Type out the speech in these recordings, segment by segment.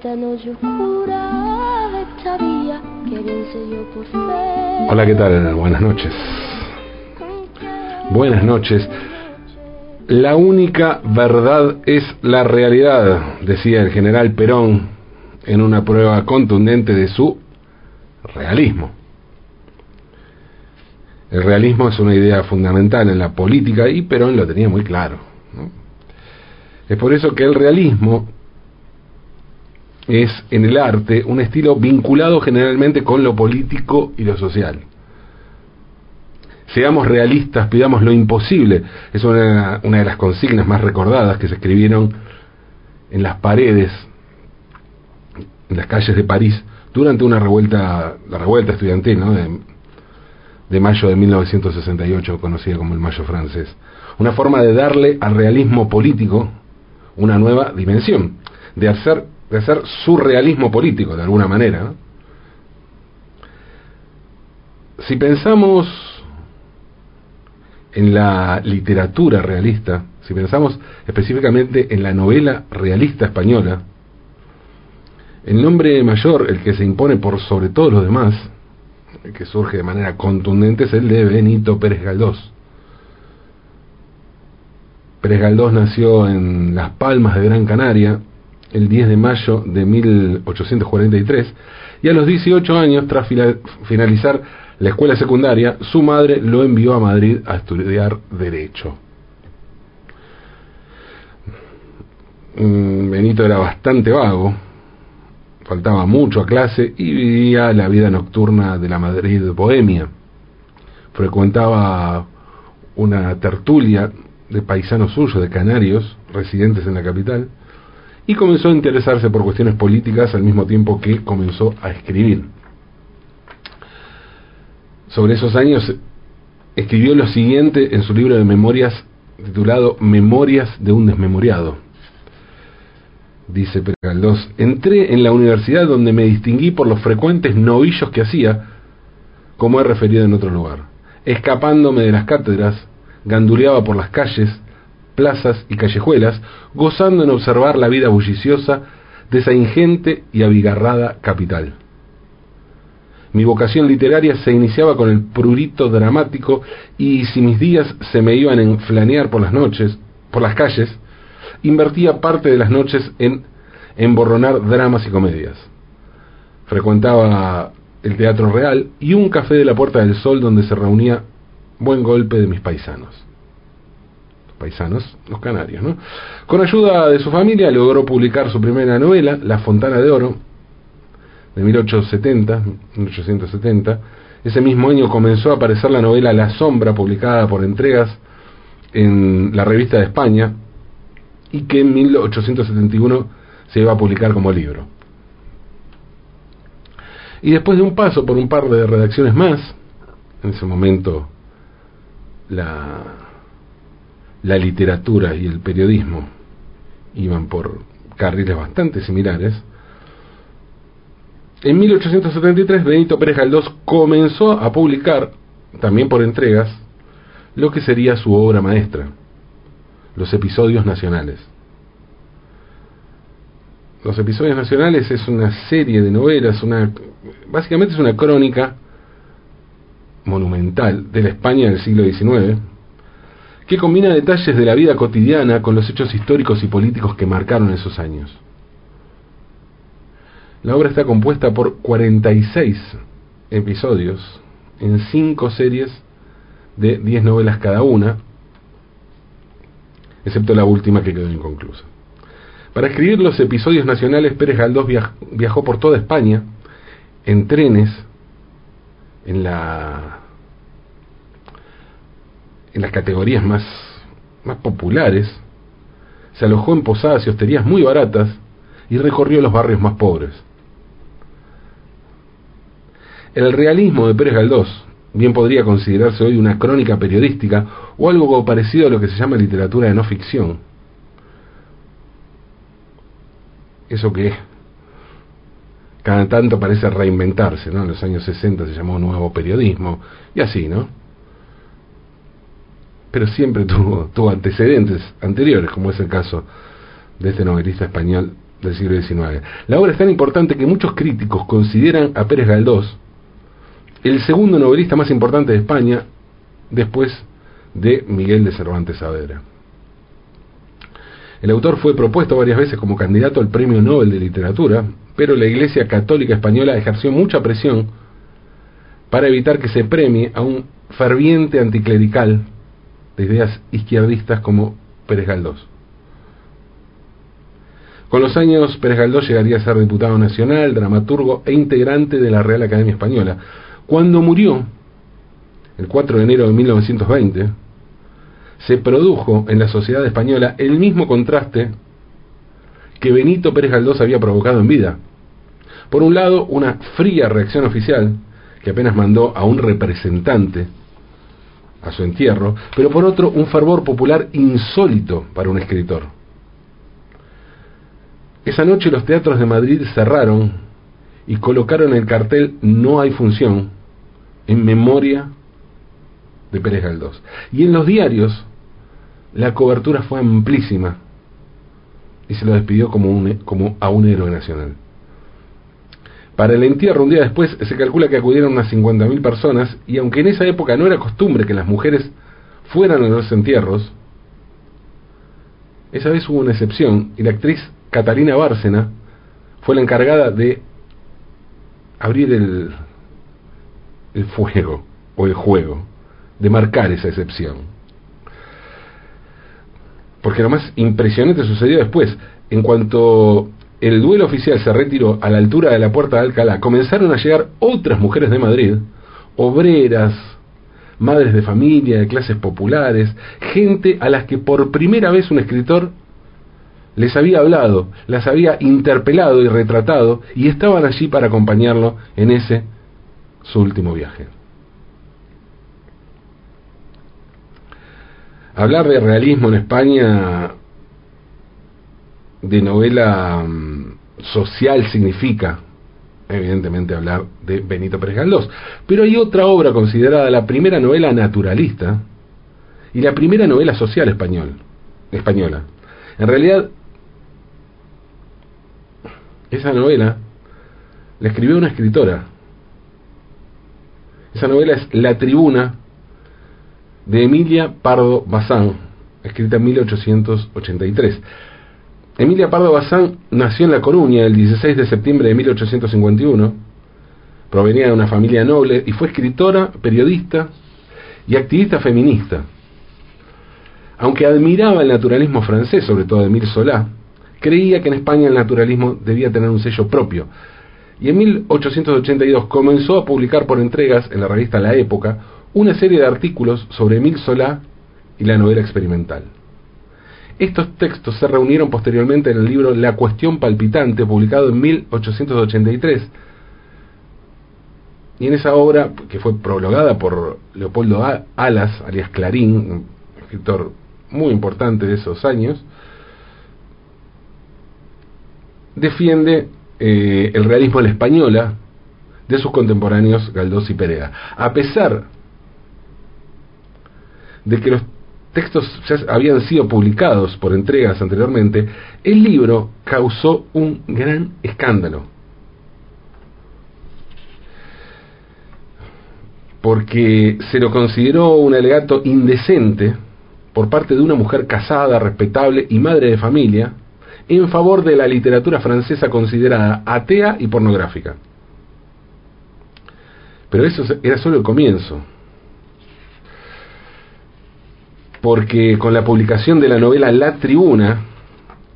que. Hola, ¿qué tal? Buenas noches. Buenas noches. La única verdad es la realidad, decía el general Perón en una prueba contundente de su realismo. El realismo es una idea fundamental en la política y Perón lo tenía muy claro. Es por eso que el realismo es en el arte un estilo vinculado generalmente con lo político y lo social. Seamos realistas, pidamos lo imposible. Es una, una de las consignas más recordadas que se escribieron en las paredes, en las calles de París, durante una revuelta, la revuelta estudiantil ¿no? de, de mayo de 1968, conocida como el Mayo francés. Una forma de darle al realismo político una nueva dimensión, de hacer, de hacer surrealismo político de alguna manera. Si pensamos en la literatura realista, si pensamos específicamente en la novela realista española, el nombre mayor, el que se impone por sobre todos los demás, el que surge de manera contundente, es el de Benito Pérez Galdós. Pérez Galdós nació en Las Palmas de Gran Canaria el 10 de mayo de 1843 y a los 18 años, tras finalizar la escuela secundaria, su madre lo envió a Madrid a estudiar Derecho. Mm, Benito era bastante vago, faltaba mucho a clase y vivía la vida nocturna de la Madrid bohemia. Frecuentaba una tertulia de paisanos suyos, de canarios, residentes en la capital, y comenzó a interesarse por cuestiones políticas al mismo tiempo que comenzó a escribir. Sobre esos años escribió lo siguiente en su libro de memorias titulado Memorias de un desmemoriado. Dice Galdós, entré en la universidad donde me distinguí por los frecuentes novillos que hacía, como he referido en otro lugar. Escapándome de las cátedras, ganduleaba por las calles, plazas y callejuelas, gozando en observar la vida bulliciosa de esa ingente y abigarrada capital. Mi vocación literaria se iniciaba con el prurito dramático y si mis días se me iban en flanear por las noches, por las calles, invertía parte de las noches en emborronar dramas y comedias. Frecuentaba el Teatro Real y un café de la Puerta del Sol donde se reunía buen golpe de mis paisanos. Paisanos, los canarios, ¿no? Con ayuda de su familia logró publicar su primera novela, La Fontana de Oro, de 1870, 1870. Ese mismo año comenzó a aparecer la novela La Sombra, publicada por entregas en la revista de España, y que en 1871 se iba a publicar como libro. Y después de un paso por un par de redacciones más, en ese momento la, la literatura y el periodismo iban por carriles bastante similares, en 1873 Benito Pérez Galdós comenzó a publicar, también por entregas, lo que sería su obra maestra, los episodios nacionales. Los episodios nacionales es una serie de novelas, una, básicamente es una crónica monumental de la España del siglo XIX, que combina detalles de la vida cotidiana con los hechos históricos y políticos que marcaron esos años. La obra está compuesta por 46 episodios en cinco series de 10 novelas cada una, excepto la última que quedó inconclusa. Para escribir los episodios nacionales, Pérez Galdós viajó por toda España en trenes, en la en las categorías más, más populares, se alojó en posadas y hosterías muy baratas y recorrió los barrios más pobres. El realismo de Pérez Galdós bien podría considerarse hoy una crónica periodística o algo parecido a lo que se llama literatura de no ficción. Eso que cada tanto parece reinventarse, ¿no? En los años 60 se llamó nuevo periodismo y así, ¿no? Pero siempre tuvo, tuvo antecedentes anteriores, como es el caso de este novelista español del siglo XIX. La obra es tan importante que muchos críticos consideran a Pérez Galdós el segundo novelista más importante de España después de Miguel de Cervantes Saavedra. El autor fue propuesto varias veces como candidato al Premio Nobel de Literatura, pero la Iglesia Católica Española ejerció mucha presión para evitar que se premie a un ferviente anticlerical de ideas izquierdistas como Pérez Galdós. Con los años, Pérez Galdós llegaría a ser diputado nacional, dramaturgo e integrante de la Real Academia Española. Cuando murió, el 4 de enero de 1920, se produjo en la sociedad española el mismo contraste que Benito Pérez Galdós había provocado en vida. Por un lado, una fría reacción oficial, que apenas mandó a un representante a su entierro, pero por otro, un fervor popular insólito para un escritor. Esa noche los teatros de Madrid cerraron y colocaron el cartel No hay función en memoria de Pérez Galdós. Y en los diarios la cobertura fue amplísima y se lo despidió como, como a un héroe nacional. Para el entierro, un día después, se calcula que acudieron unas 50.000 personas y aunque en esa época no era costumbre que las mujeres fueran a los entierros, esa vez hubo una excepción y la actriz Catalina Bárcena fue la encargada de abrir el, el fuego o el juego, de marcar esa excepción. Porque lo más impresionante sucedió después. En cuanto el duelo oficial se retiró a la altura de la puerta de Alcalá, comenzaron a llegar otras mujeres de Madrid, obreras, madres de familia, de clases populares, gente a las que por primera vez un escritor les había hablado, las había interpelado y retratado, y estaban allí para acompañarlo en ese su último viaje. Hablar de realismo en España, de novela mm, social, significa, evidentemente, hablar de Benito Pérez Galdós. Pero hay otra obra considerada la primera novela naturalista y la primera novela social español, española. En realidad, esa novela la escribió una escritora. Esa novela es La Tribuna de Emilia Pardo Bazán, escrita en 1883. Emilia Pardo Bazán nació en La Coruña el 16 de septiembre de 1851. Provenía de una familia noble y fue escritora, periodista y activista feminista. Aunque admiraba el naturalismo francés, sobre todo de Emile Solá, creía que en España el naturalismo debía tener un sello propio. Y en 1882 comenzó a publicar por entregas en la revista La Época una serie de artículos sobre Emile Solá y la novela experimental. Estos textos se reunieron posteriormente en el libro La cuestión palpitante, publicado en 1883. Y en esa obra, que fue prologada por Leopoldo Alas, alias Clarín, un escritor muy importante de esos años, defiende eh, el realismo a la española de sus contemporáneos Galdós y Perea. A pesar de que los textos ya habían sido publicados por entregas anteriormente, el libro causó un gran escándalo. Porque se lo consideró un alegato indecente por parte de una mujer casada, respetable y madre de familia, en favor de la literatura francesa considerada atea y pornográfica. Pero eso era solo el comienzo porque con la publicación de la novela La Tribuna,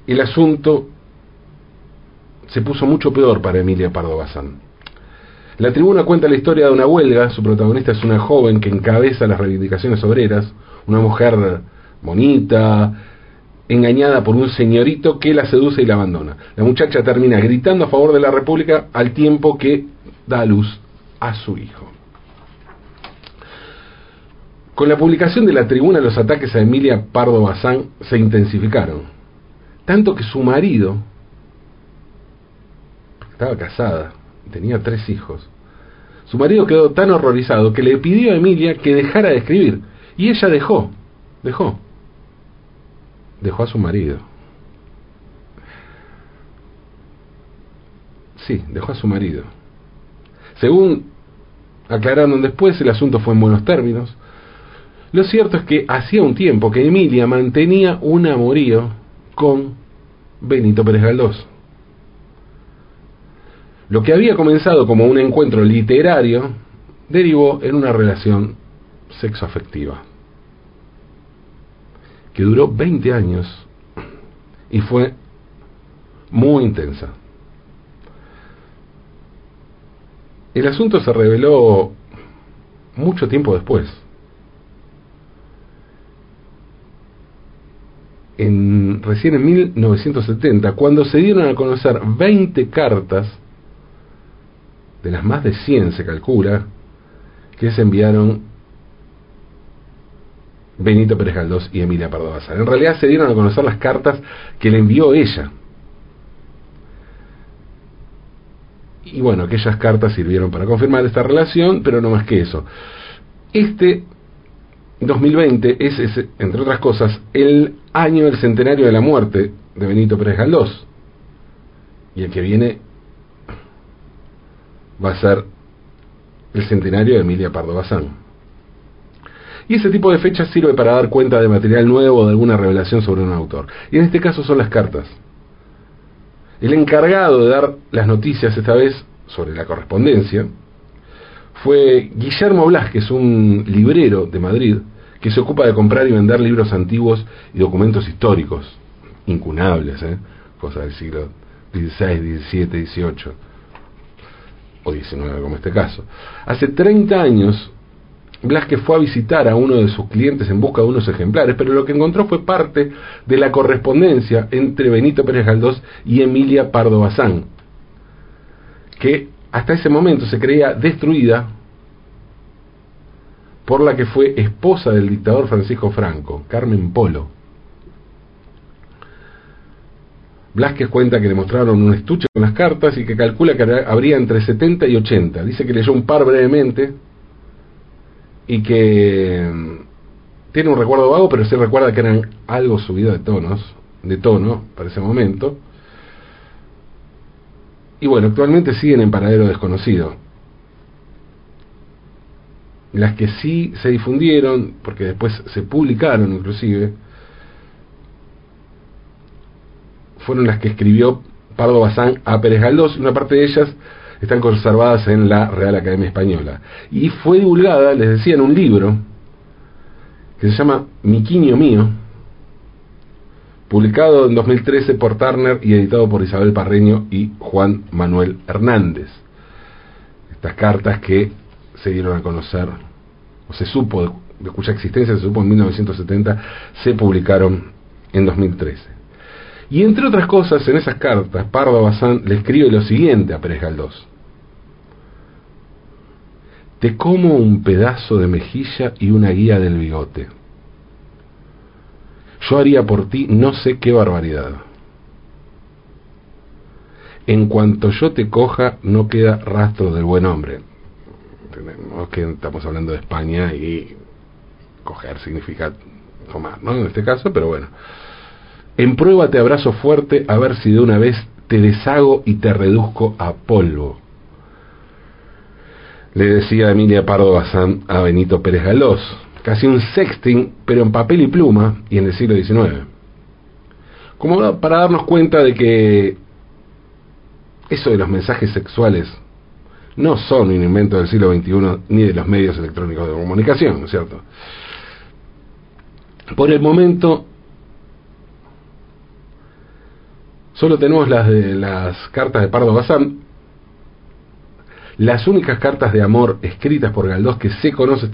el asunto se puso mucho peor para Emilia Pardo Bazán. La Tribuna cuenta la historia de una huelga, su protagonista es una joven que encabeza las reivindicaciones obreras, una mujer bonita, engañada por un señorito que la seduce y la abandona. La muchacha termina gritando a favor de la República al tiempo que da a luz a su hijo. Con la publicación de la tribuna los ataques a Emilia Pardo Bazán se intensificaron, tanto que su marido, estaba casada, tenía tres hijos, su marido quedó tan horrorizado que le pidió a Emilia que dejara de escribir, y ella dejó, dejó, dejó a su marido. Sí, dejó a su marido. Según aclararon después, el asunto fue en buenos términos. Lo cierto es que hacía un tiempo que Emilia mantenía un amorío con Benito Pérez Galdós. Lo que había comenzado como un encuentro literario derivó en una relación sexoafectiva que duró 20 años y fue muy intensa. El asunto se reveló mucho tiempo después. En, recién en 1970, cuando se dieron a conocer 20 cartas, de las más de 100 se calcula, que se enviaron Benito Pérez Galdós y Emilia Pardo Bazán. En realidad se dieron a conocer las cartas que le envió ella. Y bueno, aquellas cartas sirvieron para confirmar esta relación, pero no más que eso. Este 2020 es, entre otras cosas, el año del centenario de la muerte de Benito Pérez Galdós. Y el que viene va a ser el centenario de Emilia Pardo Bazán. Y ese tipo de fechas sirve para dar cuenta de material nuevo o de alguna revelación sobre un autor. Y en este caso son las cartas. El encargado de dar las noticias esta vez sobre la correspondencia fue Guillermo Blas, que es un librero de Madrid, que se ocupa de comprar y vender libros antiguos y documentos históricos, incunables, ¿eh? cosas del siglo XVI, XVII, XVIII o XIX como este caso. Hace 30 años Blasque fue a visitar a uno de sus clientes en busca de unos ejemplares, pero lo que encontró fue parte de la correspondencia entre Benito Pérez Galdós y Emilia Pardo Bazán, que hasta ese momento se creía destruida por la que fue esposa del dictador Francisco Franco, Carmen Polo. Blasquez cuenta que le mostraron un estuche con las cartas y que calcula que habría entre 70 y 80. Dice que leyó un par brevemente y que mm, tiene un recuerdo vago, pero se recuerda que eran algo subido de tonos, de tono para ese momento. Y bueno, actualmente siguen en paradero desconocido. Las que sí se difundieron, porque después se publicaron inclusive, fueron las que escribió Pardo Bazán a Pérez Galdós, una parte de ellas están conservadas en la Real Academia Española. Y fue divulgada, les decía, en un libro que se llama Miquiño Mío, publicado en 2013 por Turner y editado por Isabel Parreño y Juan Manuel Hernández. Estas cartas que se dieron a conocer, o se supo, de cuya existencia se supo en 1970, se publicaron en 2013. Y entre otras cosas, en esas cartas, Pardo Bazán le escribe lo siguiente a Pérez Galdós te como un pedazo de mejilla y una guía del bigote. Yo haría por ti no sé qué barbaridad. En cuanto yo te coja, no queda rastro del buen hombre. Que estamos hablando de España y coger significa tomar, ¿no? En este caso, pero bueno. En prueba te abrazo fuerte a ver si de una vez te deshago y te reduzco a polvo le decía Emilia Pardo Bazán a Benito Pérez Galós, casi un sexting, pero en papel y pluma y en el siglo XIX. Como para darnos cuenta de que eso de los mensajes sexuales no son un invento del siglo XXI ni de los medios electrónicos de comunicación, ¿no es cierto? Por el momento, solo tenemos las de las cartas de Pardo Bazán, las únicas cartas de amor escritas por Galdós que se conoce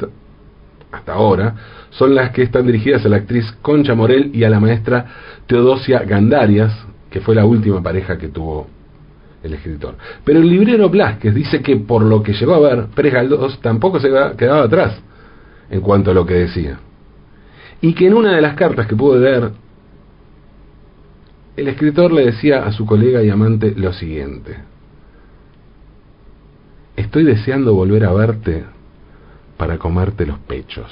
hasta ahora son las que están dirigidas a la actriz Concha Morel y a la maestra Teodosia Gandarias, que fue la última pareja que tuvo el escritor. Pero el librero Blasquez dice que por lo que llegó a ver, Pérez Galdós tampoco se quedaba atrás en cuanto a lo que decía. Y que en una de las cartas que pudo leer, el escritor le decía a su colega y amante lo siguiente. Estoy deseando volver a verte para comerte los pechos.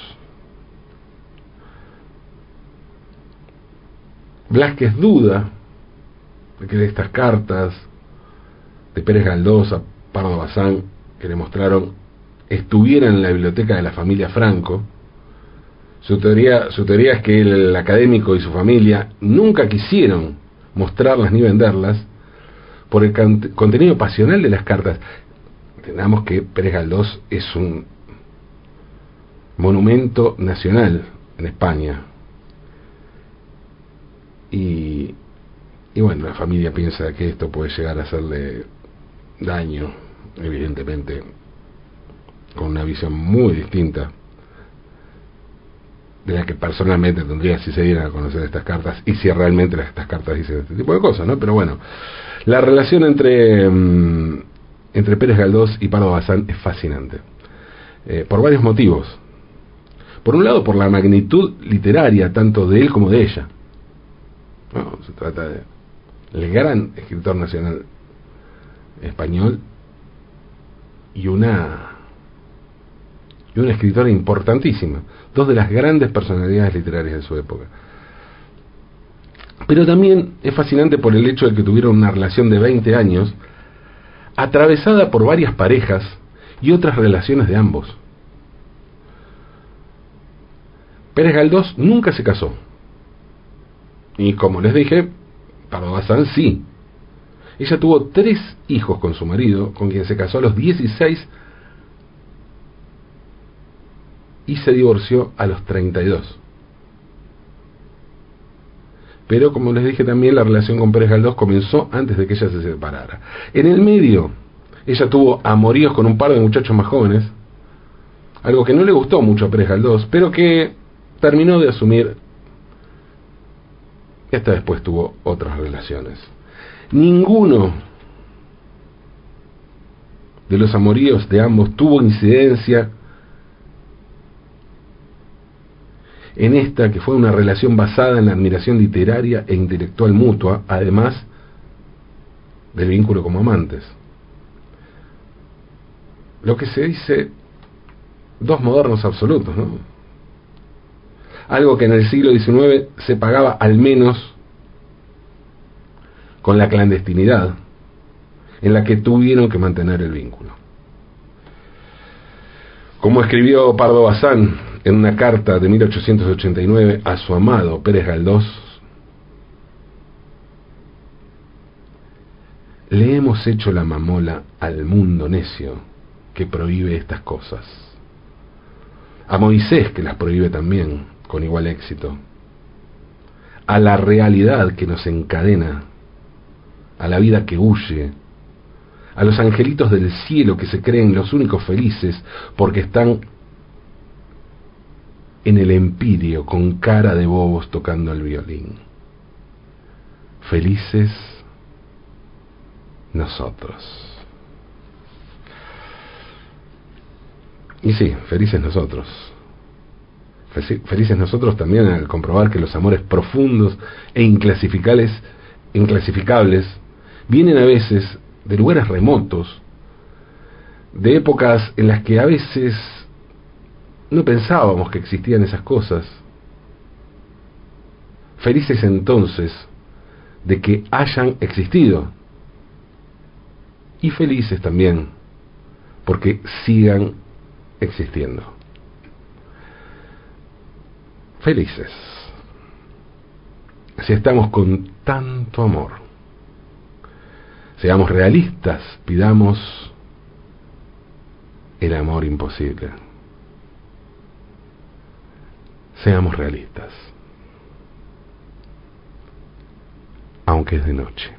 Blasquez duda de que estas cartas de Pérez Galdosa, Pardo Bazán, que le mostraron estuviera en la biblioteca de la familia Franco. Su teoría, su teoría es que el académico y su familia nunca quisieron mostrarlas ni venderlas por el contenido pasional de las cartas. Entendamos que Pérez Galdós es un monumento nacional en España. Y, y bueno, la familia piensa que esto puede llegar a hacerle daño, evidentemente, con una visión muy distinta de la que personalmente tendría si se dieran a conocer estas cartas y si realmente estas cartas dicen este tipo de cosas, ¿no? Pero bueno, la relación entre, mm, entre Pérez Galdós y Pardo Bazán es fascinante, eh, por varios motivos. Por un lado, por la magnitud literaria tanto de él como de ella. No, se trata de gran escritor nacional español y una y una escritora importantísima, dos de las grandes personalidades literarias de su época. Pero también es fascinante por el hecho de que tuvieron una relación de 20 años, atravesada por varias parejas y otras relaciones de ambos. Pérez Galdós nunca se casó. Y como les dije, Pardo Bazán sí. Ella tuvo tres hijos con su marido, con quien se casó a los 16 y se divorció a los 32. Pero como les dije también, la relación con Pérez Galdós comenzó antes de que ella se separara. En el medio, ella tuvo amoríos con un par de muchachos más jóvenes, algo que no le gustó mucho a Pérez Galdós, pero que terminó de asumir. Esta después tuvo otras relaciones. Ninguno de los amoríos de ambos tuvo incidencia en esta que fue una relación basada en la admiración literaria e intelectual mutua, además del vínculo como amantes. Lo que se dice dos modernos absolutos, ¿no? Algo que en el siglo XIX se pagaba al menos con la clandestinidad en la que tuvieron que mantener el vínculo. Como escribió Pardo Bazán en una carta de 1889 a su amado Pérez Galdós, le hemos hecho la mamola al mundo necio que prohíbe estas cosas, a Moisés que las prohíbe también con igual éxito, a la realidad que nos encadena, a la vida que huye, a los angelitos del cielo que se creen los únicos felices porque están en el empirio con cara de bobos tocando el violín. Felices nosotros. Y sí, felices nosotros. Felices nosotros también al comprobar que los amores profundos e inclasificables, inclasificables vienen a veces de lugares remotos, de épocas en las que a veces no pensábamos que existían esas cosas. Felices entonces de que hayan existido. Y felices también porque sigan existiendo. Felices. Si estamos con tanto amor. Seamos realistas, pidamos el amor imposible. Seamos realistas, aunque es de noche.